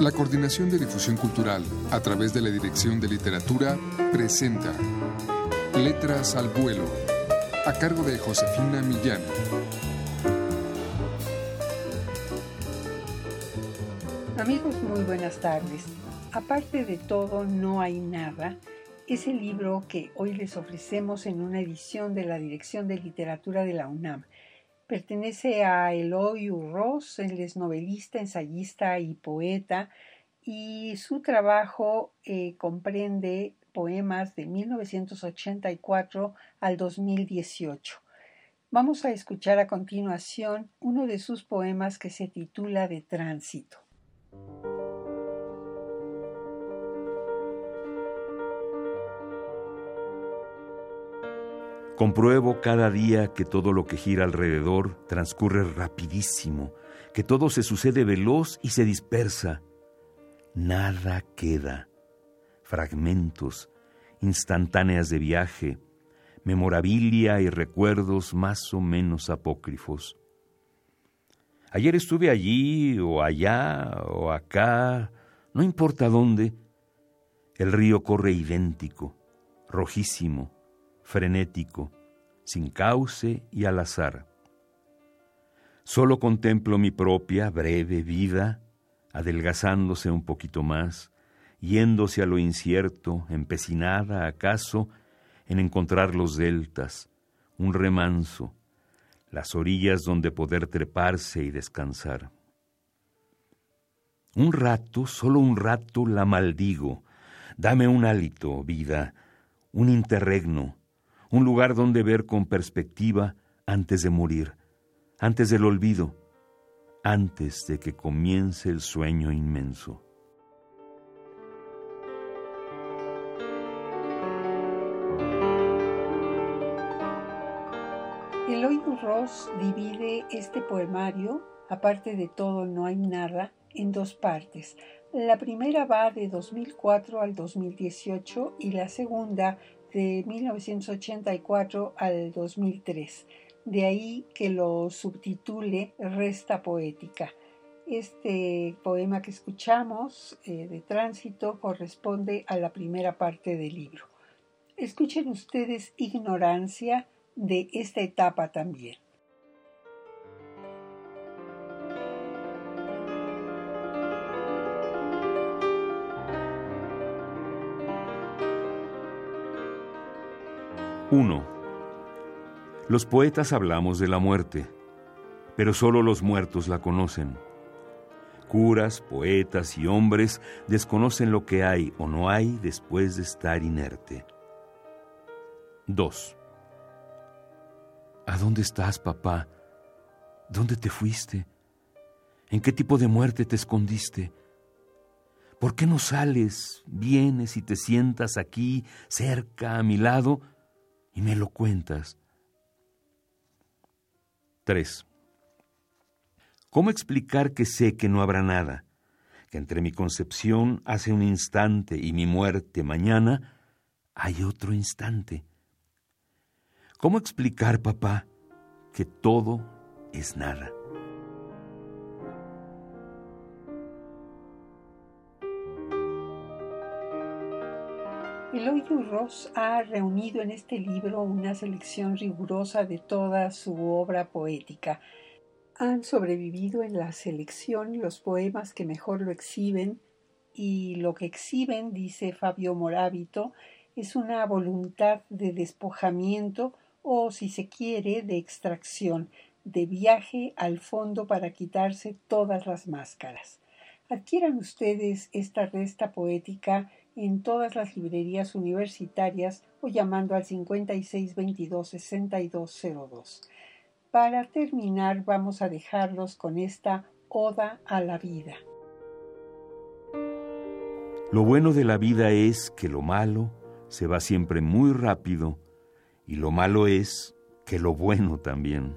La Coordinación de Difusión Cultural, a través de la Dirección de Literatura, presenta Letras al Vuelo, a cargo de Josefina Millán. Amigos, muy buenas tardes. Aparte de todo, no hay nada. Es el libro que hoy les ofrecemos en una edición de la Dirección de Literatura de la UNAM. Pertenece a Eloy Urroz, él es novelista, ensayista y poeta, y su trabajo eh, comprende poemas de 1984 al 2018. Vamos a escuchar a continuación uno de sus poemas que se titula De Tránsito. Compruebo cada día que todo lo que gira alrededor transcurre rapidísimo, que todo se sucede veloz y se dispersa. Nada queda. Fragmentos, instantáneas de viaje, memorabilia y recuerdos más o menos apócrifos. Ayer estuve allí o allá o acá, no importa dónde. El río corre idéntico, rojísimo, frenético, sin cauce y al azar. Solo contemplo mi propia breve vida, adelgazándose un poquito más, yéndose a lo incierto, empecinada acaso en encontrar los deltas, un remanso, las orillas donde poder treparse y descansar. Un rato, solo un rato la maldigo, dame un hálito, vida, un interregno, un lugar donde ver con perspectiva antes de morir, antes del olvido, antes de que comience el sueño inmenso. Eloy Ross divide este poemario, aparte de todo no hay nada, en dos partes. La primera va de 2004 al 2018 y la segunda de 1984 al 2003. De ahí que lo subtitule Resta Poética. Este poema que escuchamos eh, de tránsito corresponde a la primera parte del libro. Escuchen ustedes Ignorancia de esta etapa también. 1. Los poetas hablamos de la muerte, pero solo los muertos la conocen. Curas, poetas y hombres desconocen lo que hay o no hay después de estar inerte. 2. ¿A dónde estás, papá? ¿Dónde te fuiste? ¿En qué tipo de muerte te escondiste? ¿Por qué no sales, vienes y te sientas aquí, cerca, a mi lado? Y me lo cuentas. 3. ¿Cómo explicar que sé que no habrá nada? Que entre mi concepción hace un instante y mi muerte mañana hay otro instante. ¿Cómo explicar, papá, que todo es nada? Eloy Ross ha reunido en este libro una selección rigurosa de toda su obra poética. Han sobrevivido en la selección los poemas que mejor lo exhiben y lo que exhiben, dice Fabio Morábito, es una voluntad de despojamiento o, si se quiere, de extracción, de viaje al fondo para quitarse todas las máscaras. Adquieran ustedes esta resta poética en todas las librerías universitarias o llamando al 5622-6202. Para terminar, vamos a dejarlos con esta Oda a la vida. Lo bueno de la vida es que lo malo se va siempre muy rápido y lo malo es que lo bueno también.